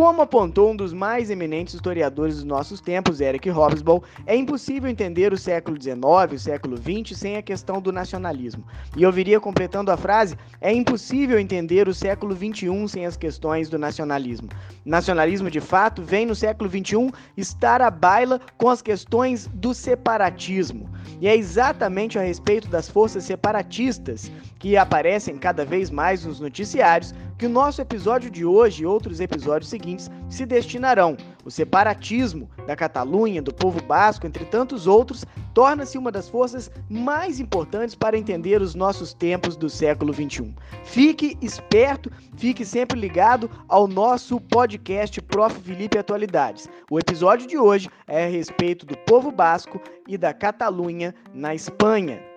Como apontou um dos mais eminentes historiadores dos nossos tempos, Eric Hobsbawm, é impossível entender o século XIX, o século XX, sem a questão do nacionalismo. E eu viria completando a frase: é impossível entender o século XXI sem as questões do nacionalismo. Nacionalismo, de fato, vem no século XXI estar à baila com as questões do separatismo. E é exatamente a respeito das forças separatistas que aparecem cada vez mais nos noticiários que o nosso episódio de hoje e outros episódios seguintes se destinarão. O separatismo da Catalunha, do povo basco, entre tantos outros, torna-se uma das forças mais importantes para entender os nossos tempos do século XXI. Fique esperto, fique sempre ligado ao nosso podcast Prof. Felipe Atualidades. O episódio de hoje é a respeito do povo basco e da Catalunha na Espanha.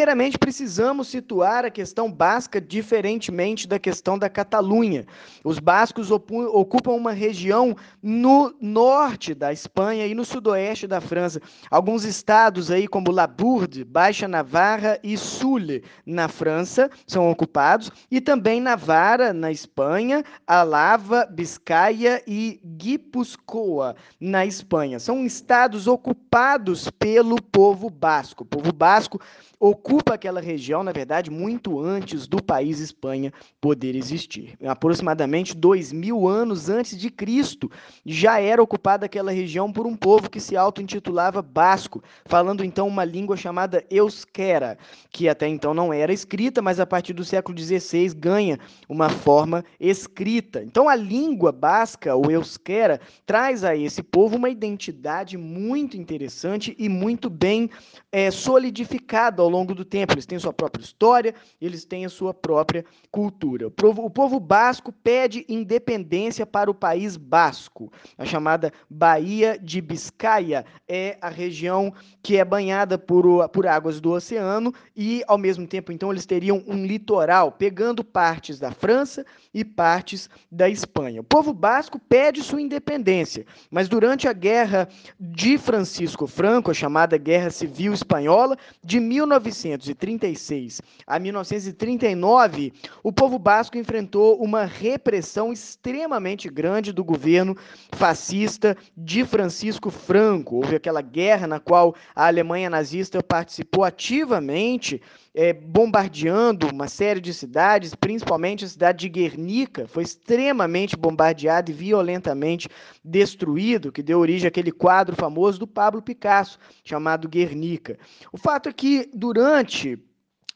Primeiramente, precisamos situar a questão basca diferentemente da questão da Catalunha. Os bascos ocupam uma região no norte da Espanha e no sudoeste da França. Alguns estados aí, como Labourde, Baixa Navarra e Sul, na França, são ocupados, e também Navarra, na Espanha, Alava, Biscaia e Guipuscoa, na Espanha. São estados ocupados pelo povo basco. O povo basco ocupa aquela região, na verdade, muito antes do país Espanha poder existir. Aproximadamente dois mil anos antes de Cristo, já era ocupada aquela região por um povo que se auto-intitulava basco, falando então uma língua chamada euskera, que até então não era escrita, mas a partir do século XVI ganha uma forma escrita. Então a língua basca, ou euskera, traz a esse povo uma identidade muito interessante e muito bem é, solidificada ao longo do tempo. Eles têm sua própria história, eles têm a sua própria cultura. O povo, o povo basco pede independência para o país basco. A chamada Baía de Biscaia é a região que é banhada por, por águas do oceano e, ao mesmo tempo, então, eles teriam um litoral, pegando partes da França e partes da Espanha. O povo basco pede sua independência, mas durante a guerra de Francisco Franco, a chamada Guerra Civil Espanhola, de 19 1936 a 1939, o povo basco enfrentou uma repressão extremamente grande do governo fascista de Francisco Franco. Houve aquela guerra na qual a Alemanha nazista participou ativamente é, bombardeando uma série de cidades, principalmente a cidade de Guernica, foi extremamente bombardeada e violentamente destruído, que deu origem àquele quadro famoso do Pablo Picasso, chamado Guernica. O fato é que, durante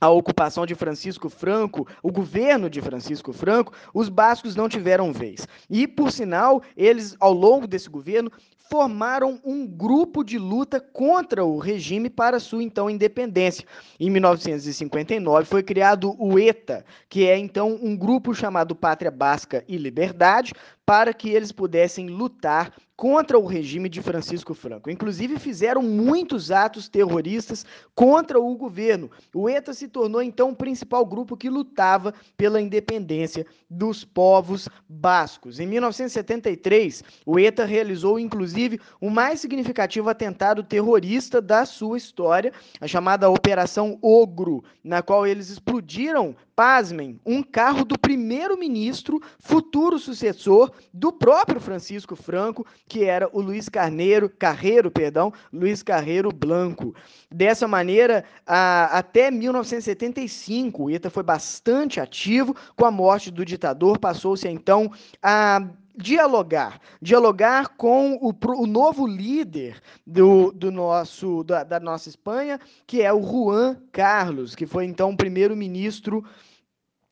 a ocupação de Francisco Franco, o governo de Francisco Franco, os bascos não tiveram vez. E, por sinal, eles, ao longo desse governo, formaram um grupo de luta contra o regime para sua então independência. Em 1959 foi criado o ETA, que é então um grupo chamado Pátria Basca e Liberdade, para que eles pudessem lutar contra o regime de Francisco Franco. Inclusive, fizeram muitos atos terroristas contra o governo. O ETA se tornou, então, o principal grupo que lutava pela independência dos povos bascos. Em 1973, o ETA realizou, inclusive, o mais significativo atentado terrorista da sua história, a chamada Operação Ogro, na qual eles explodiram pasmem, um carro do primeiro-ministro, futuro sucessor do próprio Francisco Franco, que era o Luiz Carneiro, Carreiro, perdão, Luiz Carreiro Blanco. Dessa maneira, a, até 1975, o ITA foi bastante ativo. Com a morte do ditador, passou-se então a dialogar, dialogar com o, o novo líder do, do nosso da, da, nossa Espanha, que é o Juan Carlos, que foi então primeiro-ministro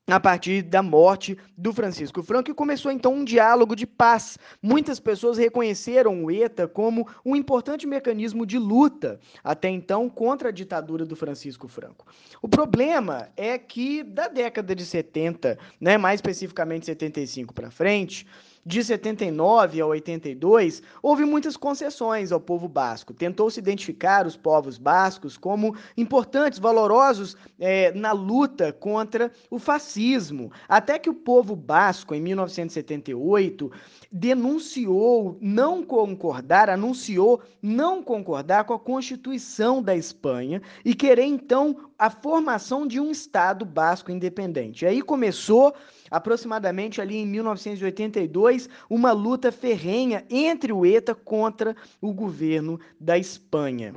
a partir da morte do Francisco Franco e começou então um diálogo de paz. Muitas pessoas reconheceram o ETA como um importante mecanismo de luta até então contra a ditadura do Francisco Franco. O problema é que da década de 70, né, mais especificamente 75 para frente, de 79 a 82, houve muitas concessões ao povo basco. Tentou-se identificar os povos bascos como importantes, valorosos é, na luta contra o fascismo. Até que o povo basco, em 1978, denunciou não concordar, anunciou não concordar com a Constituição da Espanha e querer então a formação de um Estado basco independente. Aí começou aproximadamente ali em 1982 uma luta ferrenha entre o ETA contra o governo da Espanha.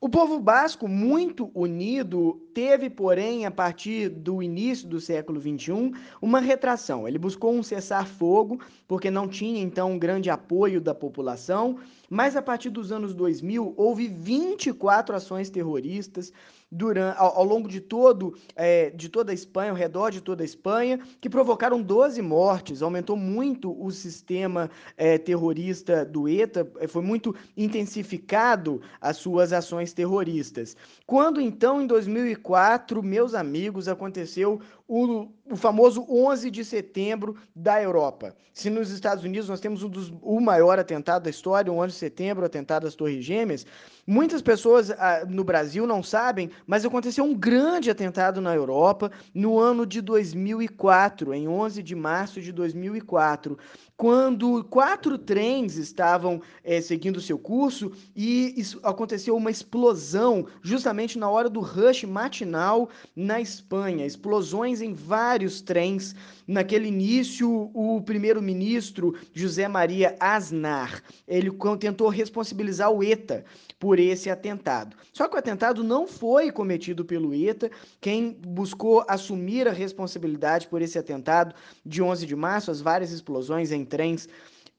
O povo basco, muito unido, teve, porém, a partir do início do século XXI, uma retração. Ele buscou um cessar-fogo, porque não tinha, então, um grande apoio da população, mas a partir dos anos 2000, houve 24 ações terroristas, durante, ao, ao longo de, todo, é, de toda a Espanha, ao redor de toda a Espanha, que provocaram 12 mortes, aumentou muito o sistema é, terrorista do ETA, é, foi muito intensificado as suas ações terroristas. Quando então, em 2004, meus amigos, aconteceu o, o, famoso 11 de setembro da Europa. Se nos Estados Unidos nós temos um dos, o maior atentado da história, o 11 de setembro, o atentado das Torres Gêmeas, muitas pessoas ah, no Brasil não sabem, mas aconteceu um grande atentado na Europa no ano de 2004, em 11 de março de 2004 quando quatro trens estavam é, seguindo seu curso e aconteceu uma explosão justamente na hora do rush matinal na Espanha. Explosões em vários trens. Naquele início, o primeiro-ministro José Maria Aznar ele tentou responsabilizar o ETA por esse atentado. Só que o atentado não foi cometido pelo ETA. Quem buscou assumir a responsabilidade por esse atentado de 11 de março, as várias explosões em trens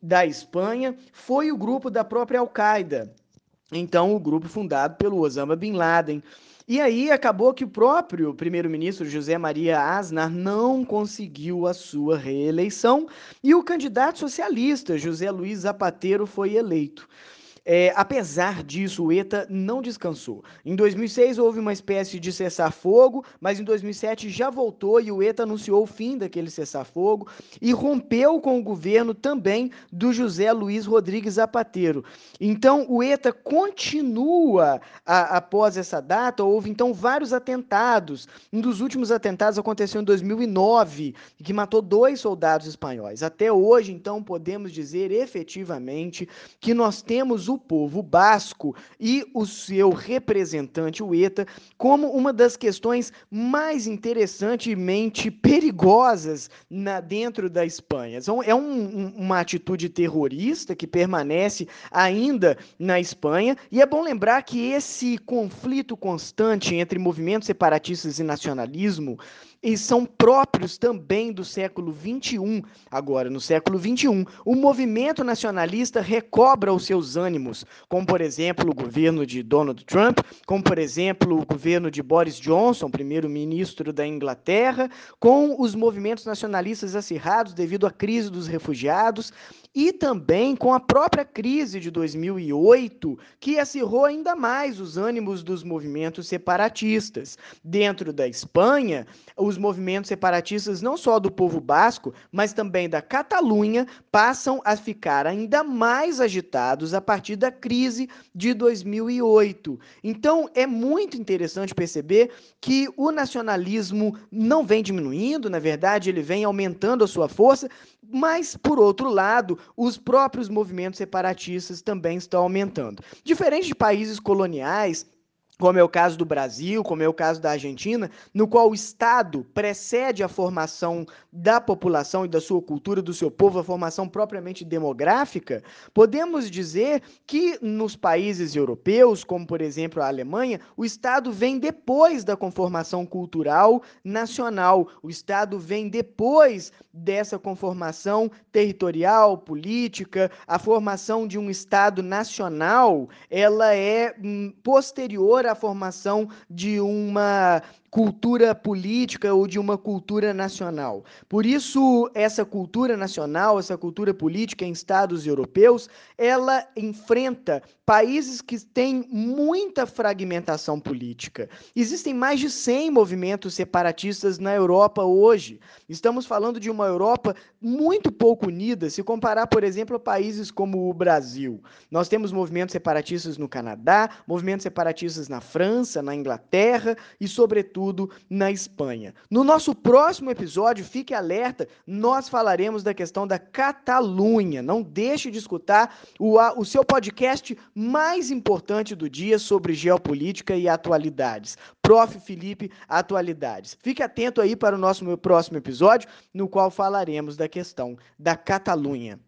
da Espanha, foi o grupo da própria Al-Qaeda. Então, o grupo fundado pelo Osama Bin Laden. E aí acabou que o próprio primeiro-ministro José Maria Aznar não conseguiu a sua reeleição e o candidato socialista José Luiz Zapatero foi eleito. É, apesar disso, o ETA não descansou. Em 2006 houve uma espécie de cessar-fogo, mas em 2007 já voltou e o ETA anunciou o fim daquele cessar-fogo e rompeu com o governo também do José Luiz Rodrigues Zapatero. Então, o ETA continua a, após essa data. Houve então vários atentados. Um dos últimos atentados aconteceu em 2009, que matou dois soldados espanhóis. Até hoje, então, podemos dizer efetivamente que nós temos o povo basco e o seu representante, o ETA, como uma das questões mais interessantemente perigosas na, dentro da Espanha. É um, uma atitude terrorista que permanece ainda na Espanha, e é bom lembrar que esse conflito constante entre movimentos separatistas e nacionalismo e são próprios também do século XXI. Agora, no século XXI, o movimento nacionalista recobra os seus ânimos, como, por exemplo, o governo de Donald Trump, como, por exemplo, o governo de Boris Johnson, primeiro-ministro da Inglaterra, com os movimentos nacionalistas acirrados devido à crise dos refugiados e também com a própria crise de 2008, que acirrou ainda mais os ânimos dos movimentos separatistas. Dentro da Espanha, os movimentos separatistas, não só do povo basco, mas também da Catalunha, passam a ficar ainda mais agitados a partir da crise de 2008. Então, é muito interessante perceber que o nacionalismo não vem diminuindo, na verdade, ele vem aumentando a sua força, mas, por outro lado, os próprios movimentos separatistas também estão aumentando. Diferente de países coloniais, como é o caso do Brasil, como é o caso da Argentina, no qual o Estado precede a formação da população e da sua cultura, do seu povo, a formação propriamente demográfica, podemos dizer que nos países europeus, como por exemplo a Alemanha, o Estado vem depois da conformação cultural nacional, o Estado vem depois dessa conformação territorial, política, a formação de um Estado nacional, ela é hum, posterior a formação de uma cultura política ou de uma cultura nacional. Por isso, essa cultura nacional, essa cultura política em estados europeus, ela enfrenta países que têm muita fragmentação política. Existem mais de 100 movimentos separatistas na Europa hoje. Estamos falando de uma Europa muito pouco unida, se comparar, por exemplo, a países como o Brasil. Nós temos movimentos separatistas no Canadá, movimentos separatistas na França, na Inglaterra e, sobretudo, na Espanha. No nosso próximo episódio, fique alerta, nós falaremos da questão da Catalunha. Não deixe de escutar o, o seu podcast mais importante do dia sobre geopolítica e atualidades. Prof. Felipe Atualidades. Fique atento aí para o nosso próximo episódio, no qual falaremos da questão da Catalunha.